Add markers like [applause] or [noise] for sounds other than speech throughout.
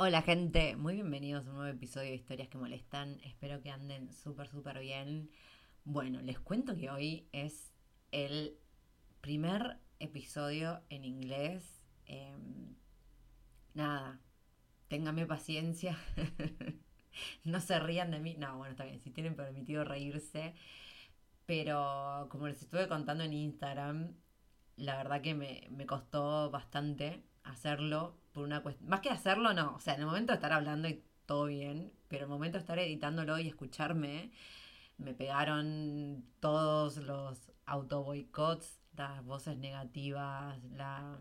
Hola gente, muy bienvenidos a un nuevo episodio de Historias que Molestan. Espero que anden súper, súper bien. Bueno, les cuento que hoy es el primer episodio en inglés. Eh, nada, ténganme paciencia. [laughs] no se rían de mí. No, bueno, está bien, si tienen permitido reírse. Pero como les estuve contando en Instagram, la verdad que me, me costó bastante hacerlo por una cuestión. Más que hacerlo, no. O sea, en el momento de estar hablando y todo bien, pero en el momento de estar editándolo y escucharme, me pegaron todos los auto boicots, las voces negativas, la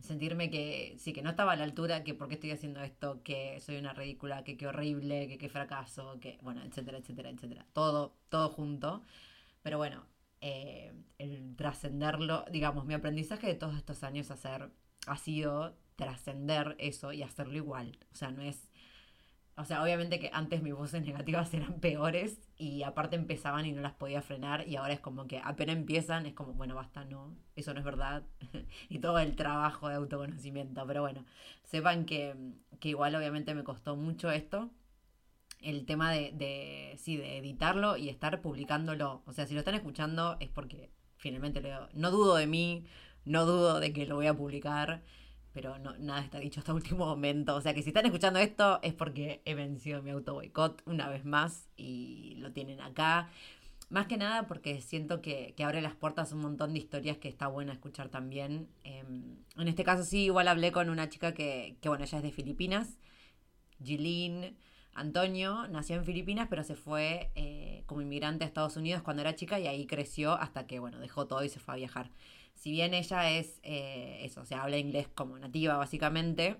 sentirme que sí, que no estaba a la altura, que por qué estoy haciendo esto, que soy una ridícula, que qué horrible, que qué fracaso, que bueno, etcétera, etcétera, etcétera. Todo, todo junto. Pero bueno, eh, el trascenderlo, digamos, mi aprendizaje de todos estos años hacer, ha sido trascender eso y hacerlo igual. O sea, no es o sea, obviamente que antes mis voces [laughs] negativas eran peores y aparte empezaban y no las podía frenar y ahora es como que apenas empiezan es como, bueno, basta, no, eso no es verdad. [laughs] y todo el trabajo de autoconocimiento. Pero bueno, sepan que, que igual obviamente me costó mucho esto. El tema de, de, sí, de editarlo y estar publicándolo. O sea, si lo están escuchando es porque finalmente leo. No dudo de mí, no dudo de que lo voy a publicar pero no, nada está dicho hasta [laughs] último momento. O sea que si están escuchando esto es porque he vencido mi auto boicot una vez más y lo tienen acá. Más que nada porque siento que, abre las puertas a un montón de historias que está buena escuchar también. Em, en este caso sí, igual hablé con una chica que, que bueno, ella es de Filipinas, Gilín Antonio, nació en Filipinas, pero se fue eh, como inmigrante a Estados Unidos cuando era chica y ahí creció hasta que, bueno, dejó todo y se fue a viajar si bien ella es eh, eso, o sea, habla inglés como nativa básicamente,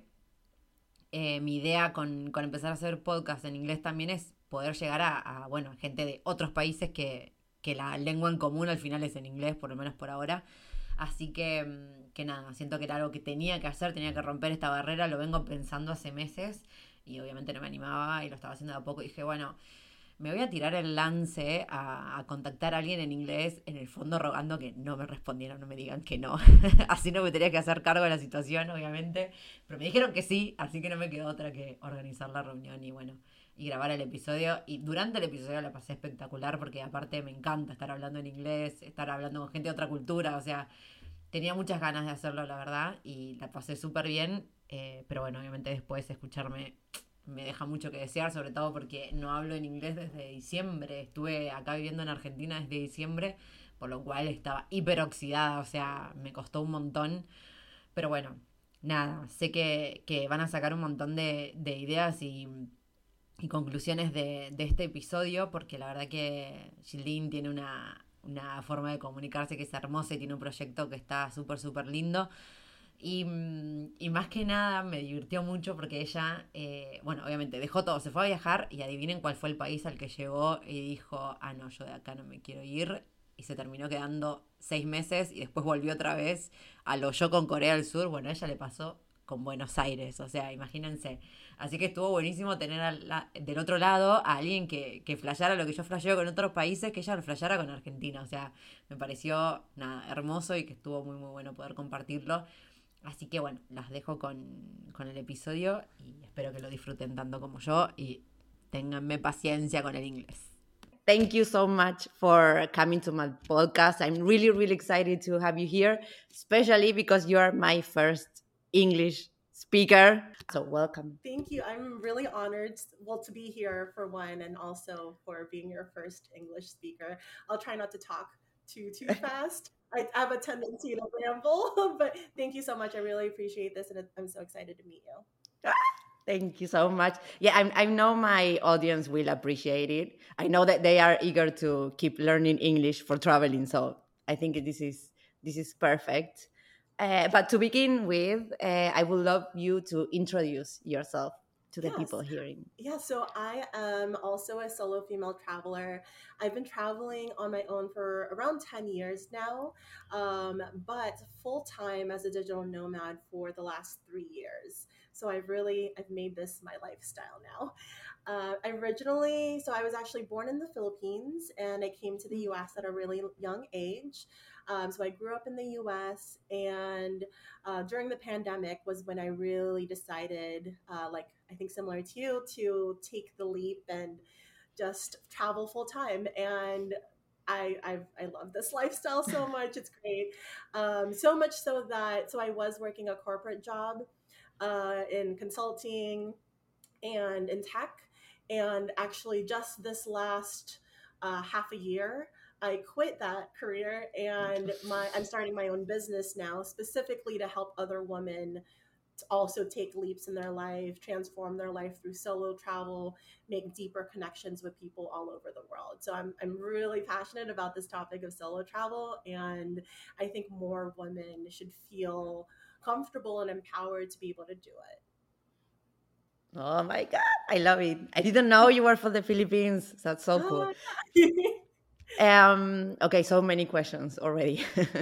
eh, mi idea con, empezar a hacer podcast en inglés también es poder llegar a, bueno, gente de otros países que, que, la lengua en común al final es en inglés, por lo menos por ahora. Así que, mm, que nada, siento que era algo que tenía que hacer, tenía que romper esta barrera, lo vengo pensando hace meses y obviamente no me animaba y lo estaba haciendo de a poco. Y dije, bueno, me voy a tirar el lance a, contactar a alguien en inglés, en el fondo rogando que no me respondieran, no me digan que no. [laughs] así no me tenía que hacer cargo de la situación, obviamente. Pero me dijeron que sí, así que no me quedó otra que organizar la reunión y bueno, y grabar el episodio. Y durante el episodio la pasé espectacular porque aparte me encanta estar hablando en inglés, estar hablando con gente de otra cultura, o sea, tenía muchas ganas de hacerlo, la verdad, y la pasé súper bien. Eh, pero bueno, obviamente después escucharme me deja mucho que desear, sobre todo porque no hablo en inglés desde diciembre. Estuve acá viviendo en Argentina desde diciembre, por lo cual estaba hiperoxidada, o sea, me costó un montón. Pero bueno, nada, sé que, van a sacar un montón de, ideas y, conclusiones de, este episodio, porque la verdad que Gildin tiene una, una forma de comunicarse que es hermosa y tiene un proyecto que está súper, súper lindo. Mm, y, más que nada me divirtió mucho porque ella, eh, bueno, obviamente dejó todo, se fue a viajar y adivinen cuál fue el país al que llegó y dijo, ah, no, yo de acá no me quiero ir. Y se terminó quedando seis meses y después volvió otra vez a lo yo con Corea del Sur. Bueno, a ella le pasó con Buenos Aires, o sea, imagínense. Así que estuvo buenísimo tener del otro lado a alguien que, que flasheara lo que yo flasheo con otros países, que ella lo flasheara con Argentina. O sea, me pareció nada, hermoso y que estuvo muy, muy bueno poder compartirlo. Así que bueno, las dejo con, con el episodio y espero que lo disfruten tanto como yo y ténganme paciencia con el inglés. Thank you so much for coming to my podcast. I'm really, really excited to have you here, especially because you are my first English speaker. So welcome. Thank you. I'm really honored, well, to be here for one, and also for being your first English speaker. I'll try not to talk too too fast. I have a tendency to ramble, [laughs] but thank you so much. I really appreciate this, and I'm so excited to meet you. Thank you so much. Yeah, I, I, know my audience will appreciate it. I know that they are eager to keep learning English for traveling, so I think this is this is perfect. Uh, but to begin with, uh, I would love you to introduce yourself to the yes. people hearing? Yeah, so I am also a solo female traveler. I've been traveling on my own for around 10 years now, um, but full time as a digital nomad for the last three years. So I've really I've made this my lifestyle now. Uh, originally, so I was actually born in the Philippines, and I came to the mm. U.S. at a really young age. Um, so I grew up in the U.S. and uh, during the pandemic was when I really decided, uh, like I think similar to you, to take the leap and just travel full time. And I, I've, i love this lifestyle so [laughs] much. It's great. Um, so much so that, so I was working a corporate job uh, in consulting and in tech. And actually, just this last uh, half a year, I quit that career and [laughs] my I'm starting my own business now, specifically to help other women to also take leaps in their life, transform their life through solo travel, make deeper connections with people all over the world. So I'm, I'm really passionate about this topic of solo travel. And I think more women should feel comfortable and empowered to be able to do it. Oh my God, I love it. I didn't know you were from the Philippines. That's so cool. Oh [laughs] um, okay, so many questions already. [laughs]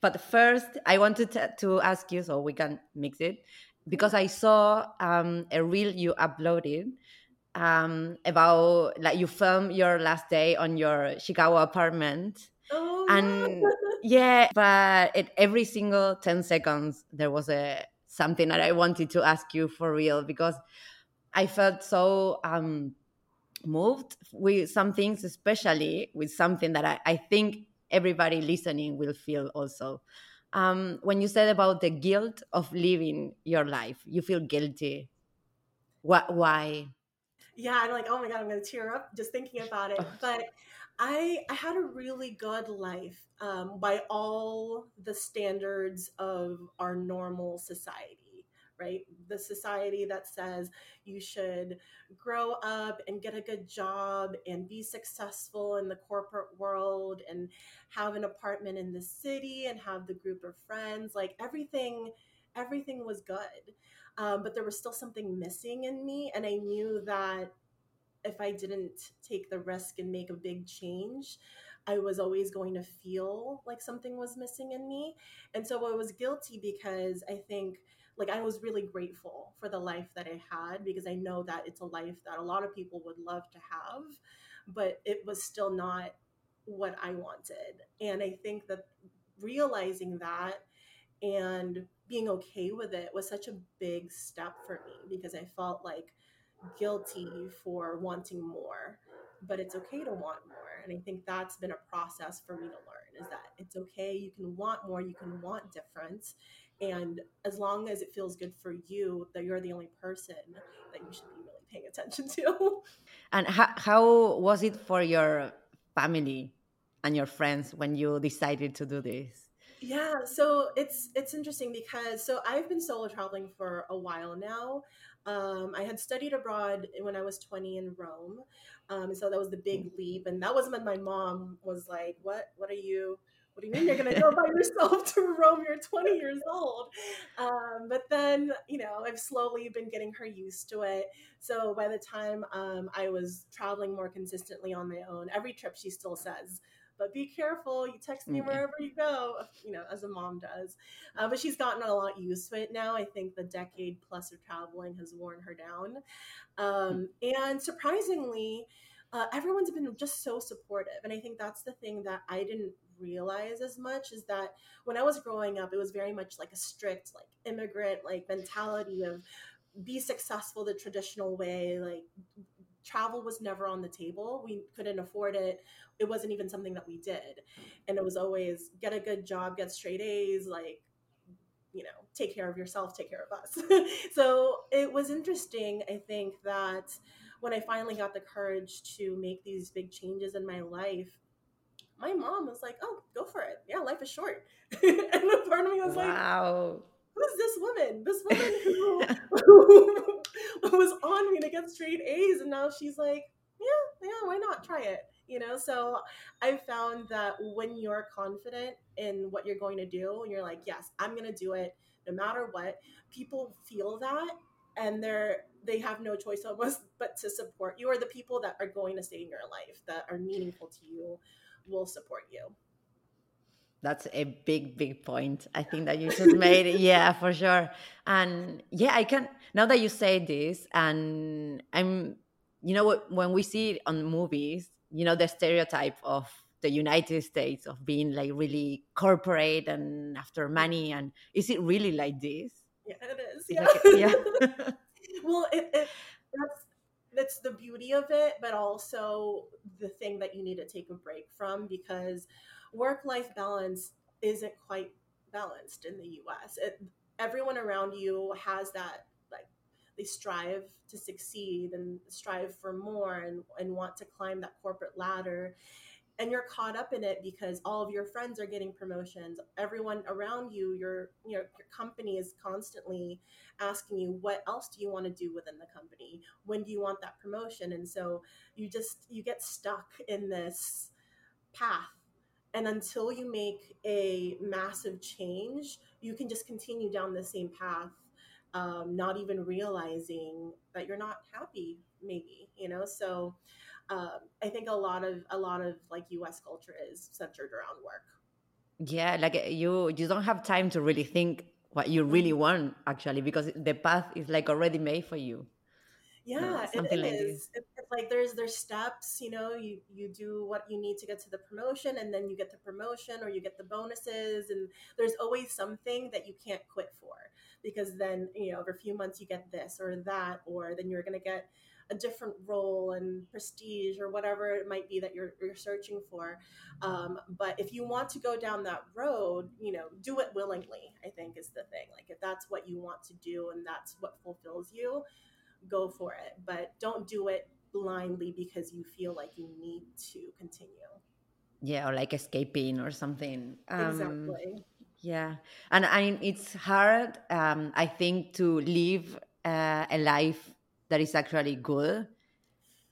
But first, I wanted to, to ask you, so we can mix it, because I saw um, a reel you uploaded um, about like you filmed your last day on your Chicago apartment. Oh, and yeah, but at every single 10 seconds, there was a something that I wanted to ask you for real because I felt so um, moved with some things, especially with something that I, I think everybody listening will feel also. Um, when you said about the guilt of living your life, you feel guilty. What? Why? Yeah, I'm like, oh my god, I'm gonna tear up just thinking about it. But I I had a really good life um, by all the standards of our normal society right? The society that says you should grow up and get a good job and be successful in the corporate world and have an apartment in the city and have the group of friends. Like everything, everything was good. Um, but there was still something missing in me. And I knew that if I didn't take the risk and make a big change, I was always going to feel like something was missing in me. And so I was guilty because I think like I was really grateful for the life that I had because I know that it's a life that a lot of people would love to have, but it was still not what I wanted. And I think that realizing that and being okay with it was such a big step for me because I felt like guilty for wanting more, but it's okay to want more. And I think that's been a process for me to learn is that it's okay. You can want more, you can want different. and as long as it feels good for you that you're the only person that you should be really paying attention to and how, how was it for your family and your friends when you decided to do this yeah so it's it's interesting because so i've been solo traveling for a while now um, i had studied abroad when i was 20 in rome um, so that was the big leap and that was when my mom was like what what are you what do you mean you're going to go [laughs] by yourself to Rome? You're 20 years old. Um, but then, you know, I've slowly been getting her used to it. So by the time um, I was traveling more consistently on my own, every trip she still says, but be careful. You text me wherever you go, you know, as a mom does. Uh, but she's gotten a lot used to it now. I think the decade plus of traveling has worn her down. Um, and surprisingly, uh, everyone's been just so supportive. And I think that's the thing that I didn't realize as much is that when I was growing up, it was very much like a strict, like immigrant, like mentality of be successful the traditional way. Like travel was never on the table. We couldn't afford it. It wasn't even something that we did. And it was always get a good job, get straight A's, like you know take care of yourself take care of us [laughs] so it was interesting i think that when i finally got the courage to make these big changes in my life my mom was like oh go for it yeah life is short [laughs] and a part of me was like wow who's this woman this woman [laughs] who [laughs] was on me to get straight a's and now she's like yeah yeah why not? Try it you know? So i found that when you're confident in what you're going to do and you're like yes i'm going to do it no matter what people feel that and they're they have no choice almost but to support you or the people that are going to stay in your life that are meaningful to you will support you that's a big big point i think that you just made [laughs] yeah for sure and yeah i can now that you say this and i'm you know when we see it on movies you know the stereotype of the United States of being like really corporate and after money and is it really like this? Yeah, it is. Yeah. yeah. [laughs] well, it, it, that's that's the beauty of it, but also the thing that you need to take a break from because work life balance isn't quite balanced in the U.S. It, everyone around you has that like they strive to succeed and strive for more and, and want to climb that corporate ladder. And you're caught up in it because all of your friends are getting promotions. Everyone around you your your company is constantly asking you what else do you want to do within the company? When do you want that promotion? And so you just you get stuck in this path and until you make a massive change you can just continue down the same path um, not even realizing that you're not happy maybe you know? So um, i think a lot of a lot of like us culture is centered around work. Yeah like eh, you you don't have time to really think what you really mm-hmm. want actually because the path is like already made for you yeah it like is. It's like there's there's steps you know you you do what you need to get to the promotion and then you get the promotion or you get the bonuses and there's always something that you can't quit for because then you know over a few months you get this or that or then you're going to get a different role and prestige or whatever it might be that you're, you're searching for. Um, but if you want to go down that road you know do it willingly i think is the thing. Like if that's what you want to do and that's what fulfills you go for it but don't do it blindly because you feel like you need to continue yeah or like escaping or something um, exactly yeah, and I mean it's hard. Um, I think to live uh, a life that is actually good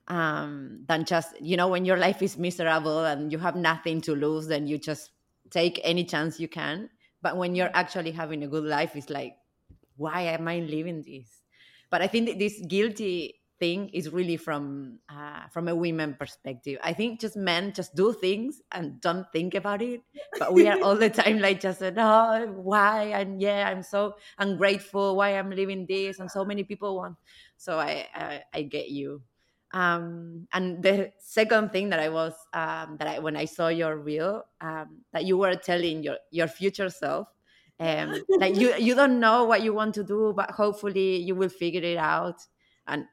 um, than just you know when your life is miserable and you have nothing to lose, then you just take any chance you can. But when you're actually having a good life, it's like, why am I living this? But I think this guilty thing is really from uh, from a women perspective. I think just men just do things and don't think about it, but we are all the [laughs] time like just oh why and yeah I'm so ungrateful why I'm living this and so many people want. So I I, I get you. Um, and the second thing that I was um, that I when I saw your reel um, that you were telling your your future self um, [laughs] like you you don't know what you want to do, but hopefully you will figure it out. And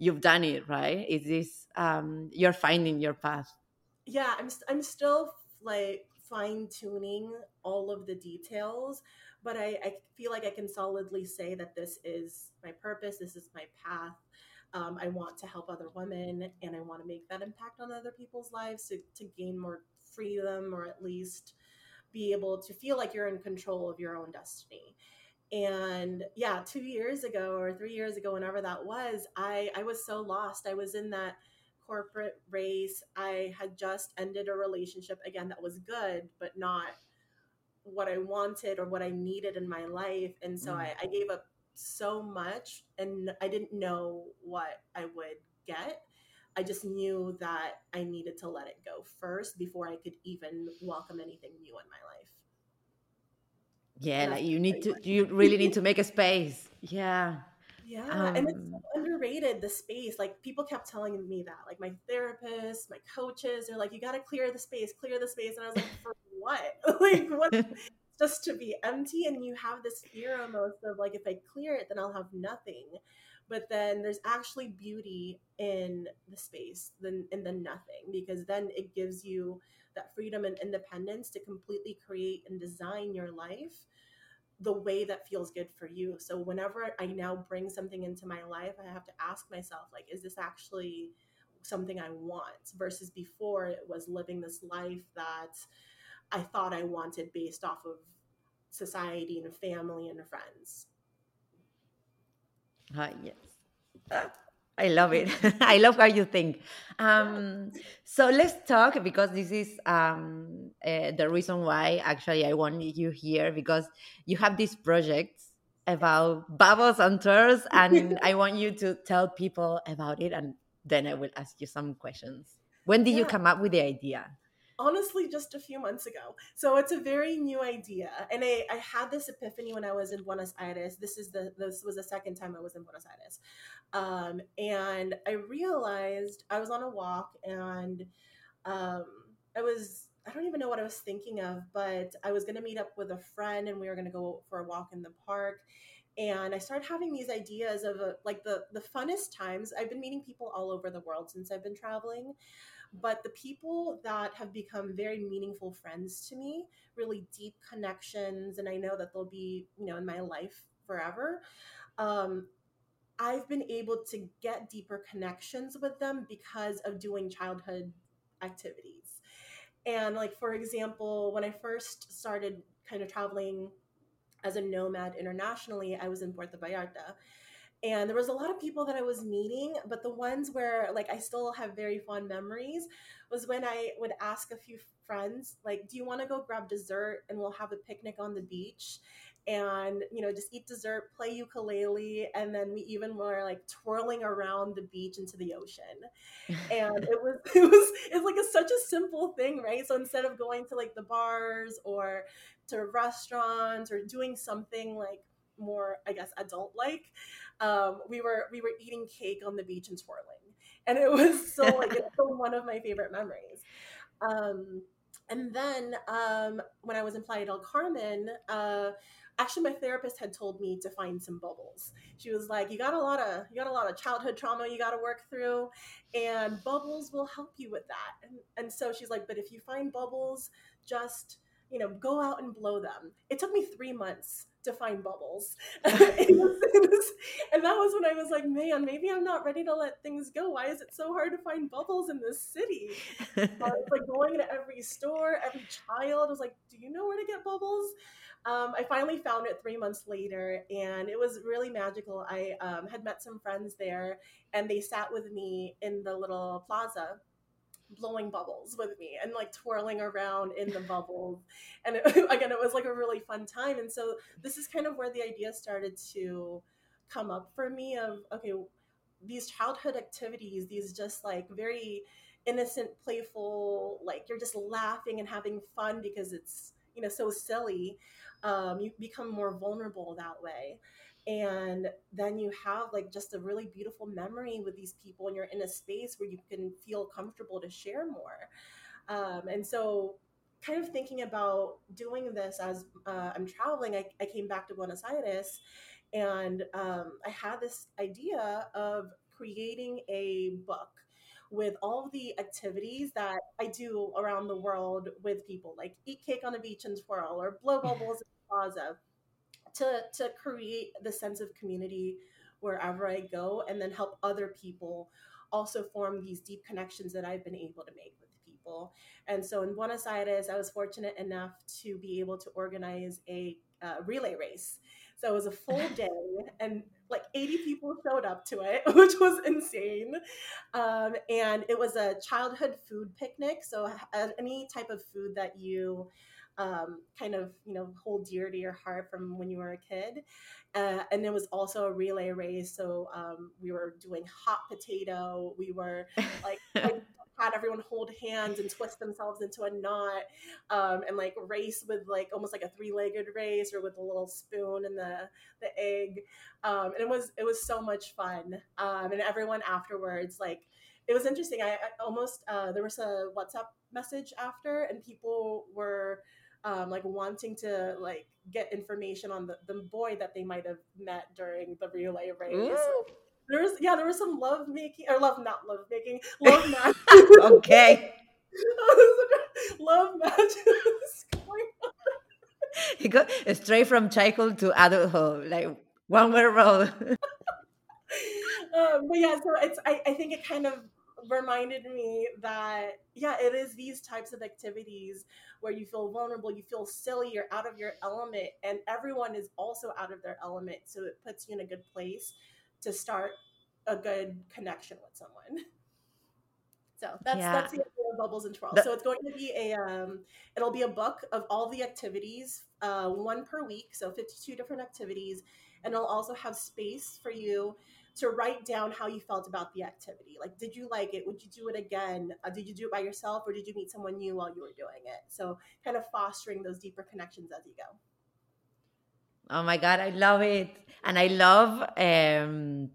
you've done it right is this um you're finding your path yeah i'm i'm still like fine tuning all of the details but I, I feel like i can solidly say that this is my purpose this is my path um, i want to help other women and i want to make that impact on other people's lives to, to gain more freedom or at least be able to feel like you're in control of your own destiny. And yeah two years ago or three years ago whenever that was i i was so lost. I was in that corporate race. I had just ended a relationship again that was good but not what i wanted or what i needed in my life. And so mm. I, I gave up so much and i didn't know what i would get I just knew that I needed to let it go first before I could even welcome anything new in my life. Yeah like you need to you really need to make a space. Yeah. Yeah um, and it's so underrated the space. Like people kept telling me that. Like my therapist my coaches they're like you got to clear the space clear the space. And i was like for what? [laughs] Like what? [laughs] Just to be empty and you have this fear almost of like if i clear it then i'll have nothing but then there's actually beauty in the space than in the nothing because then it gives you that freedom and independence to completely create and design your life the way that feels good for you. So whenever I now bring something into my life, I have to ask myself, like, is this actually something I want? Versus before it was living this life that I thought I wanted based off of society and family and friends. Ah, yes. I love it. [laughs] I love how you think. Um, so let's talk because this is um, uh, the reason why actually I want you here because you have this project about bubbles and twirls, and [laughs] I want you to tell people about it, and then I will ask you some questions. When did yeah. you come up with the idea? Honestly just a few months ago. So it's a very new idea. And I, I had this epiphany when I was in Buenos Aires. This is the this was the second time I was in Buenos Aires. Um, and I realized I was on a walk and um, I was I don't even know what I was thinking of, but I was gonna meet up with a friend and we were gonna go for a walk in the park and I started having these ideas of a, like the the funnest times. I've been meeting people all over the world since I've been traveling, but the people that have become very meaningful friends to me, really deep connections, and I know that they'll be, you know, in my life forever. Um, I've been able to get deeper connections with them because of doing childhood activities. And, like, for example, when I first started kind of traveling as a nomad internationally, I was in Puerto Vallarta and there was a lot of people that I was meeting, but the ones where like I still have very fond memories was when I would ask a few friends like, "Do you want to go grab dessert and we'll have a picnic on the beach?" and you know just eat dessert play ukulele and then we even were like twirling around the beach into the ocean and it was [laughs] it was it's like a, such a simple thing right so instead of going to like the bars or to restaurants or doing something like more i guess adult like um, we were we were eating cake on the beach and twirling, and it was [laughs] so like it's still one of my favorite memories. Um, and then um, when I was in Playa del Carmen, uh, actually my therapist had told me to find some bubbles. She was like, "You got a lot of you got a lot of childhood trauma you got to work through, and bubbles will help you with that." And, and so she's like, "But if you find bubbles, just you know, go out and blow them." It took me three months to find bubbles. [laughs] [laughs] and that was when I was like, man, maybe I'm not ready to let things go. Why is it so hard to find bubbles in this city? [laughs] I was like going to every store, every child was like, do you know where to get bubbles? Um, I finally found it three months later, and it was really magical. I um, had met some friends there, and they sat with me in the little plaza blowing bubbles with me and like twirling around in the [laughs] bubbles. And it, [laughs] again, it was like a really fun time. And so this is kind of where the idea started to come up for me of okay, these childhood activities, these just like very innocent, playful, like you're just laughing and having fun because it's you know so silly. Um, you become more vulnerable that way and then you have like just a really beautiful memory with these people and you're in a space where you can feel comfortable to share more. Um, and so kind of thinking about doing this as uh, i'm traveling I, I, came back to buenos aires and um, i had this idea of creating a book with all the activities that I do around the world with people, like eat cake on the beach and twirl, or blow bubbles in the plaza, to to create the sense of community wherever I go and then help other people also form these deep connections that I've been able to make with people. And so in Buenos Aires, I was fortunate enough to be able to organize a uh, relay race. So it was a full [laughs] day, and like 80 people showed up to it, [laughs] which was insane. Um, and it was a childhood food picnic. So any type of food that you um, kind of you know hold dear to your heart from when you were a kid. Uh, and it was also a relay race, so um, we were doing hot potato. We were [laughs] like. had everyone hold hands and twist themselves into a knot um, and like race with like almost like a three-legged race or with a little spoon and the the egg um, and it was it was so much fun um, and everyone afterwards like it was interesting i, I almost uh, there was a whatsapp message after and people were um, like wanting to like get information on the, the boy that they might have met during the relay race. Ooh. There was yeah, there was some love making or love not love making love [laughs] match. okay. love matches [laughs] he got straight from childhood to adulthood, like one way road. [laughs] um, but yeah, so it's I, I think it kind of reminded me that yeah, it is these types of activities where you feel vulnerable, you feel silly, you're out of your element, and everyone is also out of their element. So it puts you in a good place to start a good connection with someone. So that's yeah. that's the idea of bubbles and twirls. so it's going to be a um, it'll be a book of all the activities, uh, one per week, so 52 different activities, and it'll also have space for you to write down how you felt about the activity. Like, did you like it? Would you do it again? Uh, did you do it by yourself, or did you meet someone new while you were doing it? So, kind of fostering those deeper connections as you go. Oh my God, I love it. And I love um,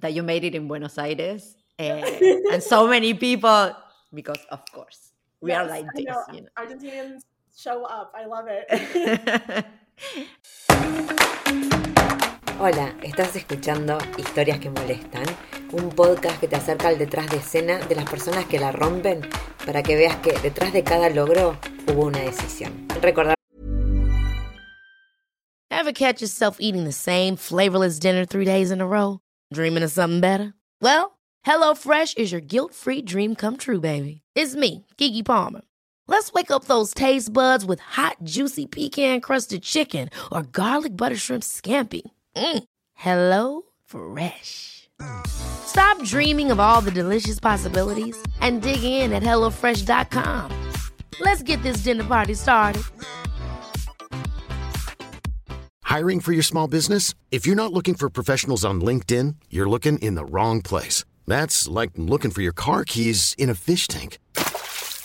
that you made it in Buenos Aires and, [laughs] and so many people because of course we yes, are like this know. You know? argentinians show up i love it [laughs] [laughs] Hola, estás escuchando Historias que Molestan, un podcast que te acerca al detrás de escena de las personas que la rompen para que veas que detrás de cada logro hubo una decisión. Recordar. Ever catch yourself eating the same flavorless dinner three days in a row? Dreaming of something better? Well, HelloFresh is your guilt-free dream come true, baby. It's me, Kiki Palmer. Let's wake up those taste buds with hot, juicy pecan-crusted chicken or garlic butter shrimp scampi. Mm. Hello Fresh. Stop dreaming of all the delicious possibilities and dig in at HelloFresh.com. Let's get this dinner party started. Hiring for your small business? If you're not looking for professionals on LinkedIn, you're looking in the wrong place. That's like looking for your car keys in a fish tank.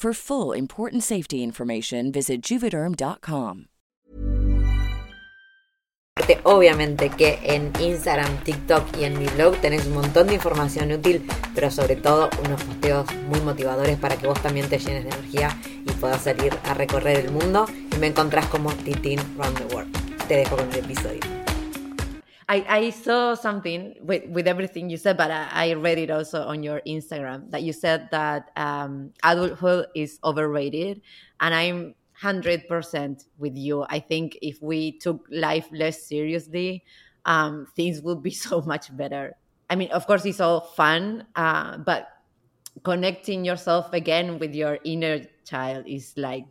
For full important safety information, visit juvederm.com. Obviamente que en Instagram, TikTok y en mi blog tenés un montón de información útil, pero sobre todo unos posteos muy motivadores para que vos también te llenes de energía y puedas salir a recorrer el mundo. Y me encontrás como Titin Round the World. Te dejo con el episodio. I, I saw something with, with everything you said, but I, I read it also on your Instagram that you said that um, adulthood is overrated. And I'm 100% with you. I think if we took life less seriously, um, things would be [laughs] so much better. I mean, of course, it's all fun, uh, but connecting yourself again with your inner child is like,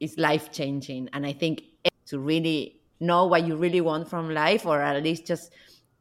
is life changing. And I think to really know what you really want from life or at least just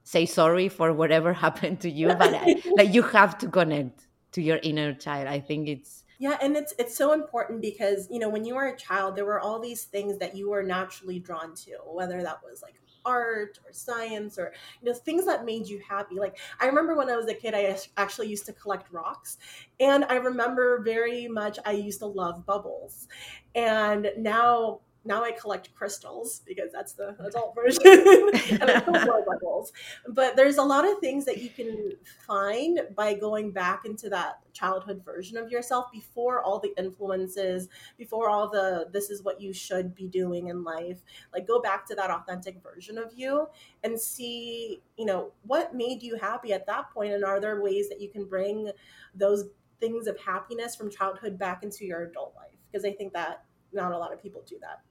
say sorry for whatever [laughs] happened to you but uh, [laughs] like you have to connect to your inner child. I think it's yeah and it's it's so important because you know when you were a child there were all these things that you were naturally drawn to whether that was like art or science or you know things that made you happy. Like i remember when i was a kid i actually used to collect rocks and i remember very much i used to love bubbles. And now now I collect crystals because that's the [laughs] adult version, [laughs] and I love [laughs] bubbles. But there's a lot of things that you can find by going back into that childhood version of yourself before all the influences, before all the this is what you should be doing in life. Like go back to that authentic version of you and see, you know, what made you happy at that point, and are there ways that you can bring those things of happiness from childhood back into your adult life? Because I think that not a lot of people do that.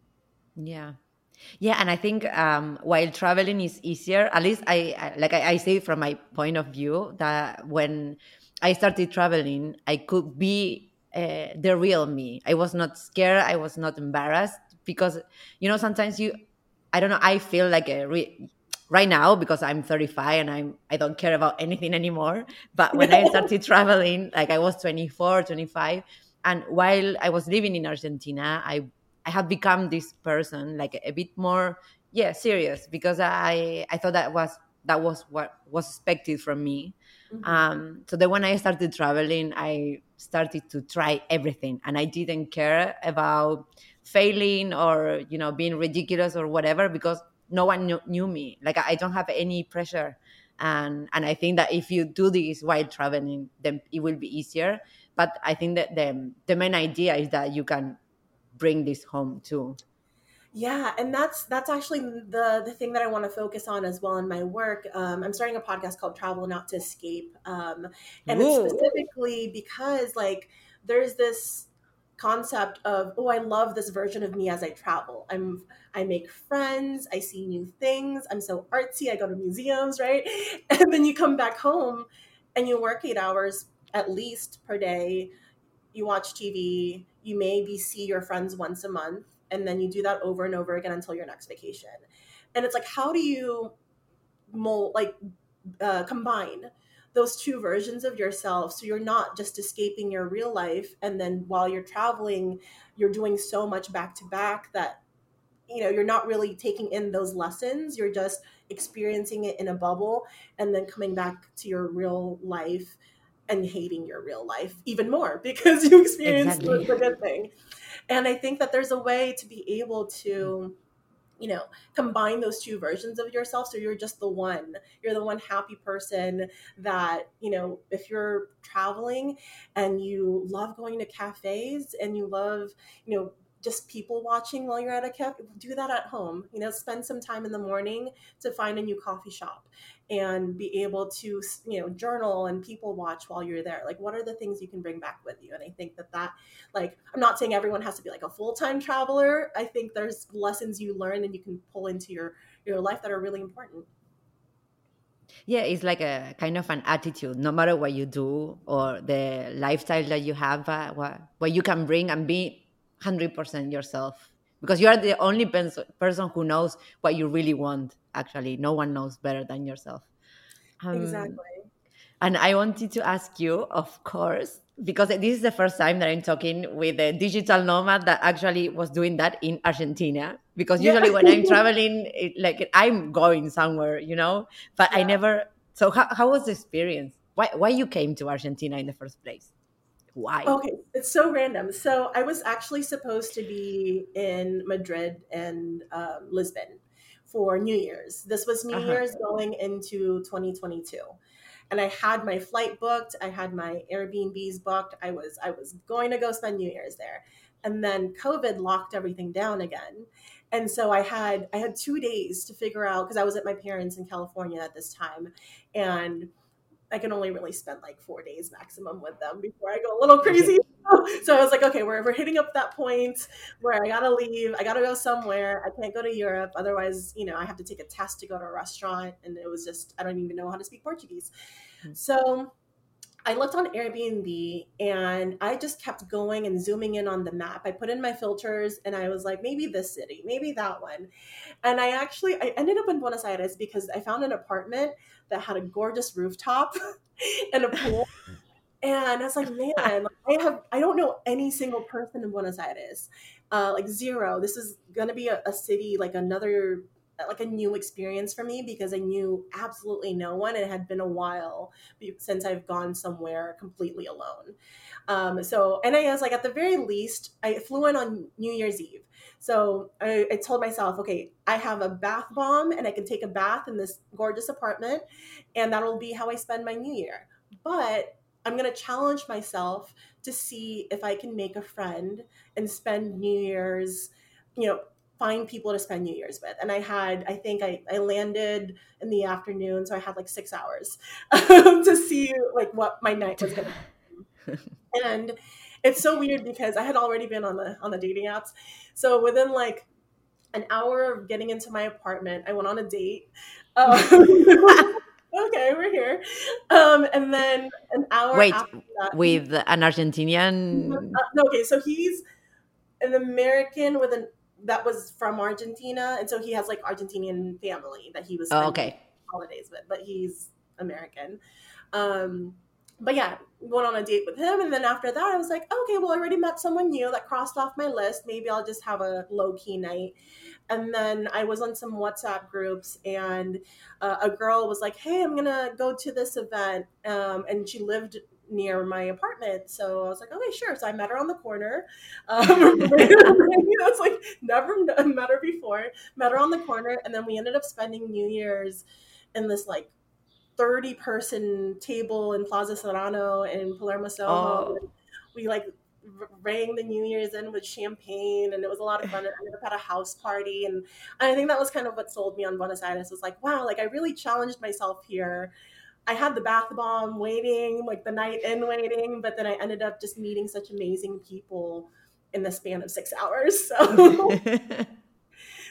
Yeah. Yeah, and I think um, while traveling is easier, at least I, I like I, I say from my point of view that when I started traveling, I could be uh, the real me. I was not scared. I was not embarrassed because you know sometimes you, I don't know. I feel like a re- right now because I'm 35 and I'm I don't care about anything anymore. But when I [laughs] started traveling, like I was 24, 25, and while I was living in Argentina, I I have become this person like a bit more yeah serious because I I thought that was that was what was expected from me. Mm-hmm. Um, so then when I started traveling, I started to try everything, and I didn't care about failing or you know being ridiculous or whatever because no one knew, knew me. Like I don't have any pressure, and and I think that if you do this while traveling, then it will be easier. But I think that the the main idea is that you can bring this home too. Yeah and that's that's actually the the thing that i want to focus on as well in my work. Um, i'm starting a podcast called travel not to escape um, and Ooh. it's specifically because like there's this concept of oh i love this version of me as i travel. I'm i make friends i see new things i'm so artsy i go to museums right? [laughs] And then you come back home and you work eight hours at least per day. You watch tv you maybe see your friends once a month and then you do that over and over again until your next vacation. And it's like how do you mold like uh, combine those two versions of yourself so you're not just escaping your real life and then while you're traveling you're doing so much back to back that you know you're not really taking in those lessons you're just experiencing it in a bubble and then coming back to your real life and hating your real life even more [laughs] because you experienced exactly. the good thing. And I think that there's a way to be able to you know combine those two versions of yourself so you're just the one you're the one happy person that you know if you're traveling and you love going to cafes and you love you know just people watching while you're at a cafe do that at home you know spend some time in the morning to find a new coffee shop and be able to you know journal and people watch while you're there. Like what are the things you can bring back with you? And i think that that like i'm not saying everyone has to be like a full-time traveler. I think there's lessons you learn and you can pull into your your life that are really important. Yeah it's like a kind of an attitude. No matter what you do or the lifestyle that you have uh, what, what you can bring and be 100% yourself. Because you are the only person who knows what you really want actually no one knows better than yourself um, exactly and i wanted to ask you of course because this is the first time that i'm talking with a digital nomad that actually was doing that in argentina because usually yeah. when i'm [laughs] traveling it, like i'm going somewhere you know but yeah. i never so how, how was the experience why, why you came to argentina in the first place why? Okay, it's so random. So I was actually supposed to be in Madrid and um, Lisbon for New Year's. This was New uh-huh. Year's going into 2022. And I had my flight booked, I had my Airbnbs booked. I was I was going to go spend New Year's there. And then COVID locked everything down again. And so I had I had 2 days to figure out because I was at my parents in California at this time and I can only really spend like four days maximum with them before I go a little crazy. [laughs] [laughs] so I was like, okay, we're, we're hitting up that point where I gotta leave. I gotta go somewhere. I can't go to Europe. Otherwise, you know, I have to take a test to go to a restaurant. And it was just, I don't even know how to speak Portuguese. Mm-hmm. So I looked on Airbnb and I just kept going and zooming in on the map. I put in my filters and I was like, maybe this city, maybe that one. And I actually I ended up in Buenos Aires because I found an apartment that had a gorgeous rooftop [laughs] and a pool. and I was like, [laughs] man, I have I don't know any single person in Buenos Aires. Uh, like zero. This is gonna be a, a city like another like a new experience for me because I knew absolutely no one. It had been a while since I've gone somewhere completely alone. Um, so, and I was like, at the very least, I flew in on New Year's Eve. So I, I, told myself, okay, I have a bath bomb and I can take a bath in this gorgeous apartment, and that'll be how I spend my New Year. But I'm going to challenge myself to see if I can make a friend and spend New Year's, you know, find people to spend New Year's with. And I had, I think I, I landed in the afternoon, so I had like six hours [laughs] to see like what my night was going [laughs] to be. and it's so weird because I had already been on the on the dating apps. So within like an hour of getting into my apartment, I went on a date. Um, [laughs] okay, we're here. Um, and then an hour. Wait, that, with an Argentinian. Uh, okay, so he's an American with an that was from Argentina, and so he has like Argentinian family that he was oh, okay holidays with, but he's American. Um, but yeah, went on a date with him, and then after that, I was like, okay, well, I already met someone new that crossed off my list. Maybe I'll just have a low key night. And then I was on some WhatsApp groups, and uh, a girl was like, "Hey, I'm gonna go to this event," um, and she lived near my apartment. So I was like, okay, sure. So I met her on the corner. Um, [laughs] I was like, never met her before. Met her on the corner, and then we ended up spending New Year's in this like 30 person table in Plaza Serrano in Palermo Soho. Oh. We like rang the New Year's in with champagne, and it was a lot of fun. I ended up at a house party, and I think that was kind of what sold me on Buenos Aires. Was like, wow, like I really challenged myself here. I had the bath bomb waiting, like the night in waiting, but then I ended up just meeting such amazing people in the span of six hours. So [laughs]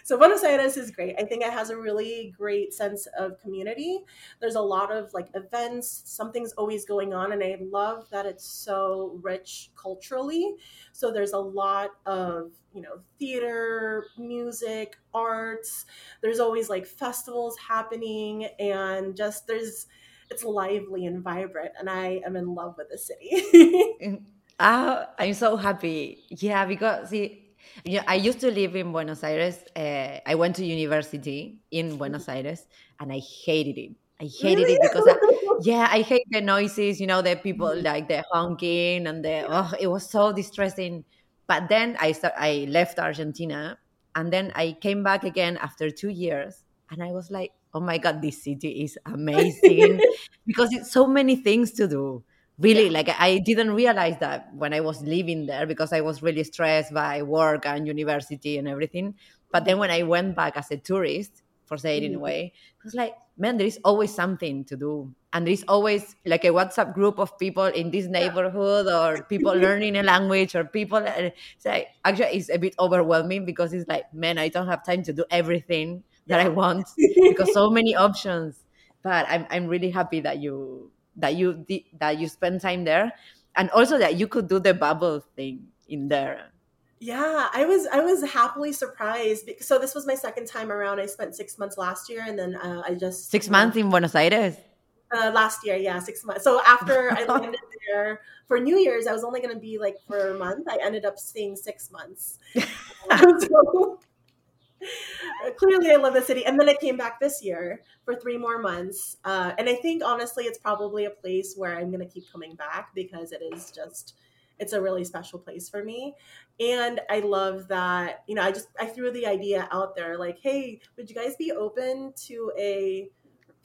So Buenos Aires is great. I think it has a really great sense of community. There's a lot of like events, something's always going on, and I love that it's so rich culturally. So there's a lot of you know theater, music, arts. There's always like festivals happening, and just there's it's lively and vibrant, and I am in love with the city. uh, [laughs] I'm so happy. Yeah, because see, yeah, I used to live in Buenos Aires. Uh, I went to university in Buenos Aires, and I hated it. I hated really? it because, I, [laughs] yeah, I hate the noises. You know, the people mm-hmm. like the honking and the oh, it was so distressing. But then I start, I left Argentina, and then I came back again after two years, and I was like, oh my god, this city is amazing [laughs] because it's so many things to do really yeah. like i didn't realize that when i was living there because i was really stressed by work and university and everything but then when i went back as a tourist for say it in a mm-hmm. way i was like man there is always something to do and there's always like a whatsapp group of people in this neighborhood or people [laughs] learning a language or people it's like actually it's a bit overwhelming because it's like man i don't have time to do everything that i want because so many options. But i'm, I'm really happy that you that you that you spend time there. And also that you could do the bubble thing in there. Yeah i was i was happily surprised so this was my second time around. I spent six months last year and then uh, i just six months in buenos aires? Uh, last year yeah six months. So after [laughs] i landed there for new year's i was only going to be like for a month. I ended up staying six months. [laughs] [laughs] So, [laughs] clearly I love the city. And then I came back this year for three more months. Uh, and I think honestly, it's probably a place where I'm going to keep coming back because it is just, it's a really special place for me. And I love that, you know, I just, I threw the idea out there like, hey, would you guys be open to a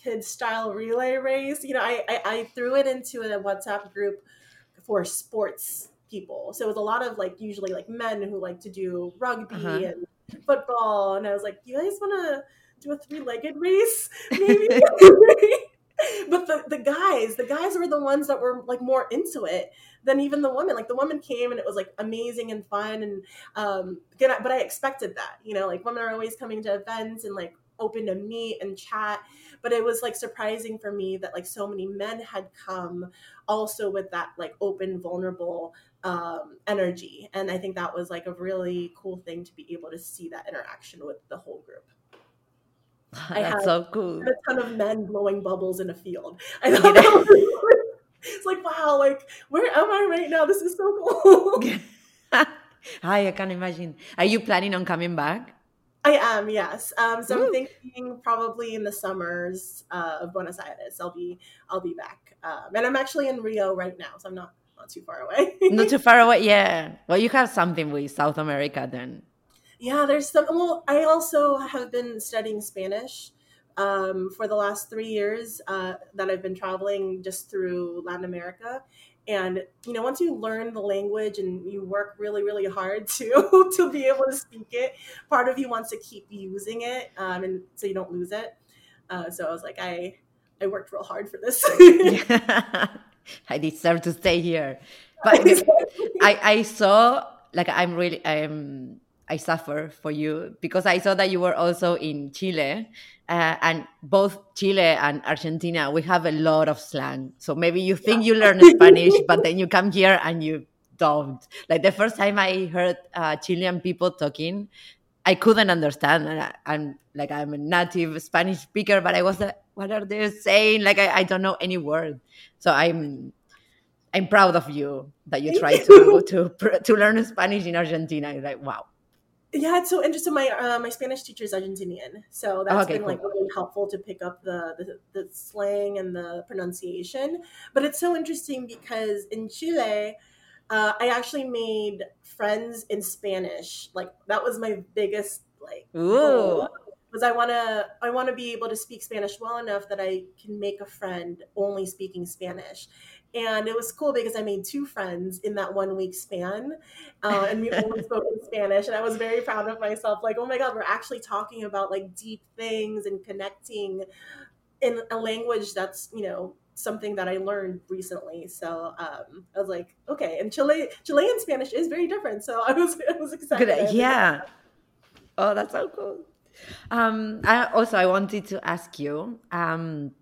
kid style relay race? You know, I, I, I threw it into a WhatsApp group for sports people. So it was a lot of like usually like men who like to do rugby uh-huh. and football, and I was like, "You guys want to do a three-legged race, [laughs] maybe?" but the the guys, the guys were the ones that were like more into it than even the women. Like the women came and it was like amazing and fun, and um, but I expected that, you know, like women are always coming to events and like open to meet and chat but it was like surprising for me that like so many men had come also with that like open vulnerable um, energy. And I think that was like a really cool thing to be able to see that interaction with the whole group. [laughs] I That's had, so cool. a ton of men blowing bubbles in a field. [laughs] I thought that was really, it's like wow, like where am I right now? This is so cool. [laughs] Hi, I can't imagine. Are you planning on coming back? I am, yes. Um, so Ooh. I'm thinking probably in the summers uh, of Buenos Aires, I'll be I'll be back, um, and I'm actually in Rio right now, so I'm not not too far away. [laughs] not too far away, yeah. Well, you have something with South America then. Yeah, there's some. Well, I also have been studying Spanish um, for the last three years uh, that I've been traveling just through Latin America, and you know once you learn the language and you work really really hard [laughs] to to be able to speak it part of you wants to keep using it um, and so you don't lose it uh, so i was like i i worked real hard for this [laughs] [laughs] i deserve to stay here [laughs] but i i saw like i'm really i'm I suffer for you because I saw that you were also in Chile, uh, and both Chile and Argentina, we have a lot of slang. So maybe you think you learn Spanish, but then you come here and you don't. Like the first time I heard uh, Chilean people talking, I couldn't understand. And I, am like I'm a native Spanish speaker, but I was like, what are they saying? Like I, I don't know any word. So I'm I'm proud of you that you try to to to learn Spanish in Argentina. Like wow yeah it's so interesting my uh, my spanish teacher is argentinian so that's okay, been cool. like really helpful to pick up the, the, the slang and the pronunciation but it's so interesting because in chile uh, i actually made friends in spanish like that was my biggest like Ooh. Was i want to i want to be able to speak spanish well enough that i can make a friend only speaking spanish and it was cool because I made two friends in that one week span, uh, and we [laughs] only spoke in Spanish. And I was very proud of myself. Like, oh my god, we're actually talking about like deep things and connecting in a language that's you know something that I learned recently. So um, I was like, okay, and Chile Chilean Spanish is very different. So [laughs] I was I was excited. Good. Yeah. Oh, that's so cool. Um, I also I wanted to ask you. Um,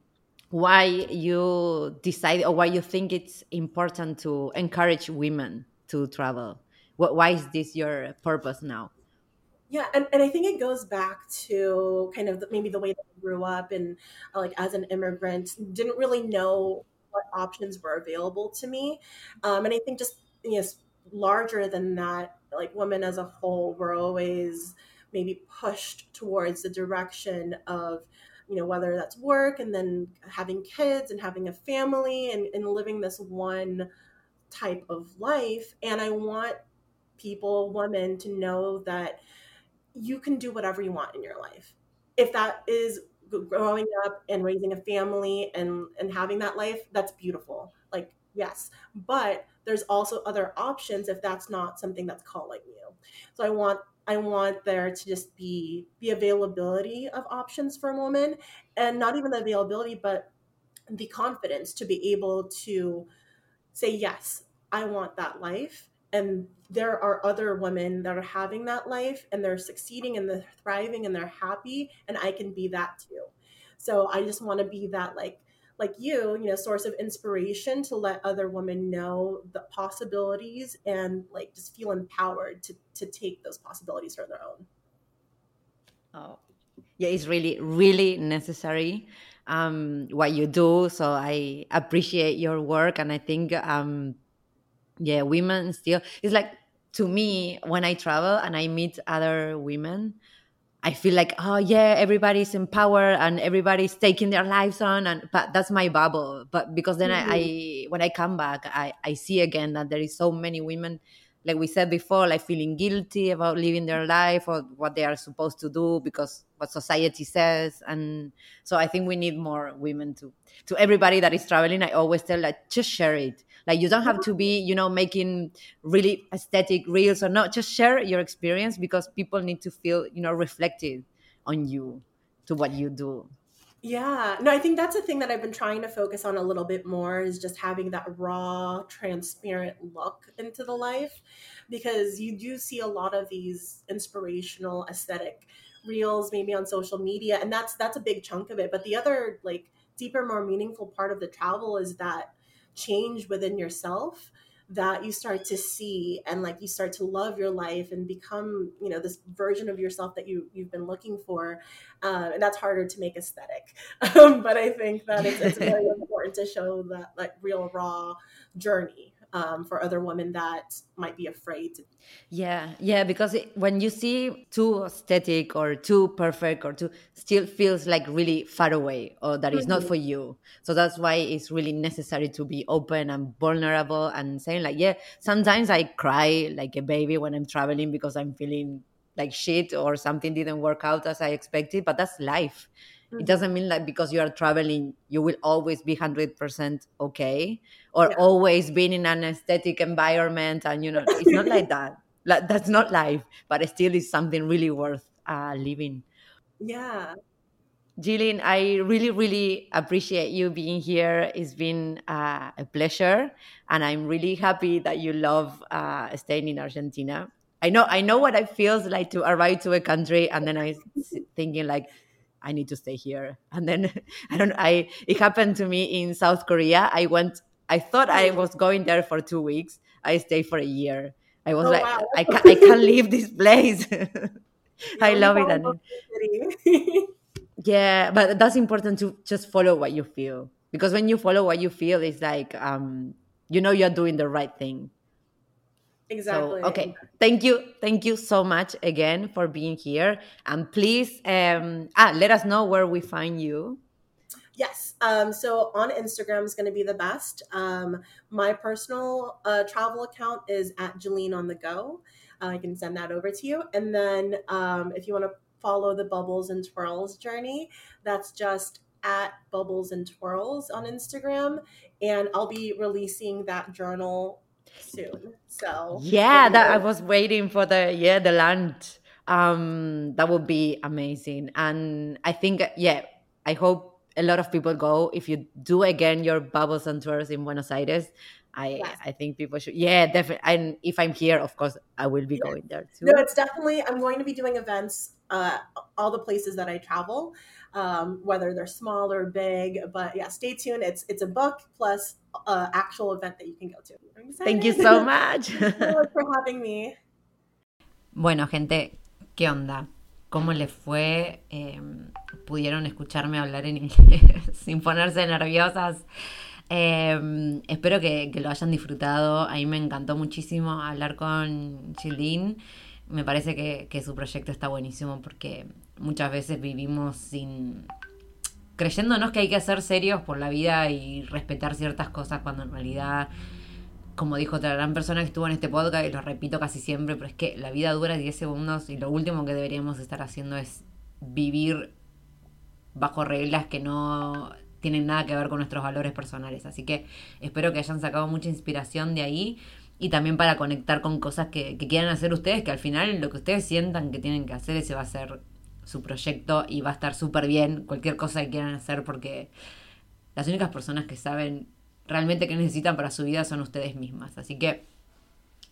why you decide or why you think it's important to encourage women to travel what, why is this your purpose now yeah and, and i think it goes back to kind of maybe the way that i grew up and uh, like as an immigrant didn't really know what options were available to me um, and i think just know larger than that like women as a whole were always maybe pushed towards the direction of you know whether that's work and then having kids and having a family and, and living this one type of life. And i want people women to know that you can do whatever you want in your life. If that is growing up and raising a family and and having that life that's beautiful. Like yes. But there's also other options if that's not something that's calling you. So i want I want there to just be the availability of options for a woman and not even the availability, but the confidence to be able to say, yes, I want that life. And there are other women that are having that life and they're succeeding and they're thriving and they're happy. And I can be that too. So I just want to be that like like you, you know, source of inspiration to let other women know the possibilities and like just feel empowered to to take those possibilities for their own. Oh, yeah, it's really really necessary um, what you do. So I appreciate your work, and I think um, yeah, women still it's like to me when I travel and I meet other women I feel like, oh yeah, everybody's in power and everybody's taking their lives on, and but that's my bubble. But because then mm-hmm. I, I, when I come back, I, I see again that there is so many women, like we said before, like feeling guilty about living their life or what they are supposed to do because what society says, and so I think we need more women to to everybody that is traveling. I always tell like just share it like you don't have to be, you know, making really aesthetic reels or not. Just share your experience because people need to feel, you know, reflected on you to what you do. Yeah, no, I think that's a thing that I've been trying to focus on a little bit more is just having that raw, transparent look into the life because you do see a lot of these inspirational aesthetic reels maybe on social media and that's that's a big chunk of it but the other like deeper more meaningful part of the travel is that change within yourself that you start to see and like you start to love your life and become you know this version of yourself that you you've been looking for. Uh, and that's harder to make aesthetic. [laughs] Um, but i think that it's, it's [laughs] very important to show that like real raw journey um, for other women that might be afraid to yeah yeah because it, when you see too aesthetic or too perfect or too still feels like really far away or that is not Mhm. for you so that's why it's really necessary to be open and vulnerable and saying like yeah sometimes i cry like a baby when i'm traveling because i'm feeling like shit or something didn't work out as i expected but that's life it doesn't mean like because you are traveling you will always be 100% okay or Yeah. always being in an aesthetic environment and you know it's not like that like, that's not life but it still is something really worth uh, living yeah Geleen, I really, really appreciate you being here. It's been uh, a pleasure, and I'm really happy that you love uh, staying in Argentina. I know, I know what it feels like to arrive to a country, and then I was thinking like, I need to stay here. [laughs] And then I don't, I it happened to me in South Korea. I went, I thought I was going there for two weeks. I stayed for a year. I was Oh, like, wow. I can't, I can't leave this place. [laughs] I love it. And follow the city. yeah, but that's important to just follow what you feel because when you follow what you feel, it's like um, you know you're doing the right thing. Exactly So okay, thank you, thank you so much again for being here, and please um, ah, let us know where we find you. Yes. Um, so on Instagram is going to be the best. Um, my personal uh, travel account is at Geleen on the go. Uh, I can send that over to you. And then um, if you want to follow the Bubbles and Twirls journey, that's just at Bubbles and Twirls on Instagram. And I'll be releasing that journal soon. So Yeah, that I was waiting for the yeah the land. Um, that would be amazing, and I think yeah, I hope a lot of people go. If you do again your bubbles and twirls in Buenos Aires, I Yes. I think people should. Yeah, definitely. And if I'm here, of course, I will be going there too. No, it's definitely. I'm going to be doing events, uh, all the places that I travel, um, whether they're small or big. But yeah, stay tuned. It's it's a book plus uh, actual event that you can go to. I'm Thank you so [laughs] much. Thank you so much for having me. Bueno, gente, ¿qué onda? ¿Cómo les fue? Eh, ¿Pudieron escucharme hablar en inglés [laughs] sin ponerse nerviosas? Eh, espero que, que lo hayan disfrutado. A mí me encantó muchísimo hablar con Gildine. Me parece que, que su proyecto está buenísimo porque muchas veces vivimos sin creyéndonos que hay que ser serios por la vida y respetar ciertas cosas cuando en realidad como dijo otra gran persona que estuvo en este podcast, y lo repito casi siempre, pero es que la vida dura 10 segundos y lo último que deberíamos estar haciendo es vivir bajo reglas que no tienen nada que ver con nuestros valores personales. Así que espero que hayan sacado mucha inspiración de ahí y también para conectar con cosas que, que quieran hacer ustedes, que al final lo que ustedes sientan que tienen que hacer, ese va a ser su proyecto y va a estar súper bien cualquier cosa que quieran hacer porque las únicas personas que saben realmente qué necesitan para su vida son ustedes mismas. Así que,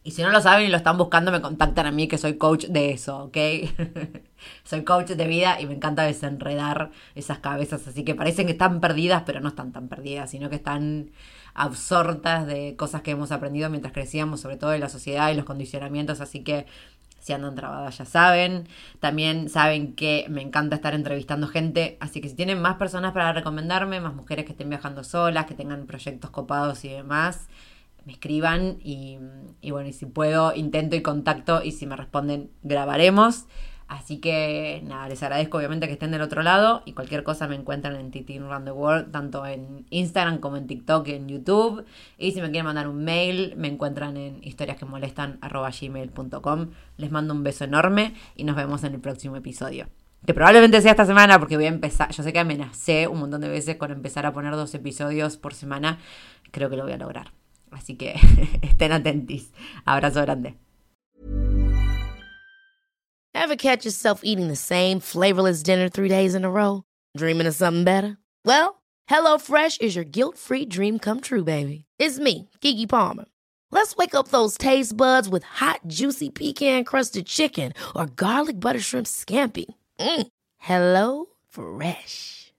y si no lo saben y lo están buscando, me contactan a mí que soy coach de eso, ¿ok? [laughs] soy coach de vida y me encanta desenredar esas cabezas. Así que parecen que están perdidas, pero no están tan perdidas, sino que están absortas de cosas que hemos aprendido mientras crecíamos, sobre todo en la sociedad y los condicionamientos. Así que si andan trabadas ya saben. También saben que me encanta estar entrevistando gente. Así que si tienen más personas para recomendarme, más mujeres que estén viajando solas, que tengan proyectos copados y demás, me escriban y, bueno, y si puedo, intento y contacto y si me responden, grabaremos. Así que nada, les agradezco obviamente que estén del otro lado y cualquier cosa me encuentran en Titin Around the World, tanto en Instagram como en TikTok y en YouTube. Y si me quieren mandar un mail, me encuentran en historiasquemolestan.gmail.com. Les mando un beso enorme y nos vemos en el próximo episodio. Que probablemente sea esta semana porque voy a empezar, yo sé que amenacé un montón de veces con empezar a poner dos episodios por semana. Creo que lo voy a lograr. Así que [laughs] estén. Abrazo grande. Ever catch yourself eating the same flavorless dinner three days in a row? Dreaming of something better? Well, HelloFresh is your guilt free dream come true, baby. It's me, Keke Palmer. Let's wake up those taste buds with hot, juicy pecan crusted chicken or garlic butter shrimp scampi. Mm. Hello Fresh.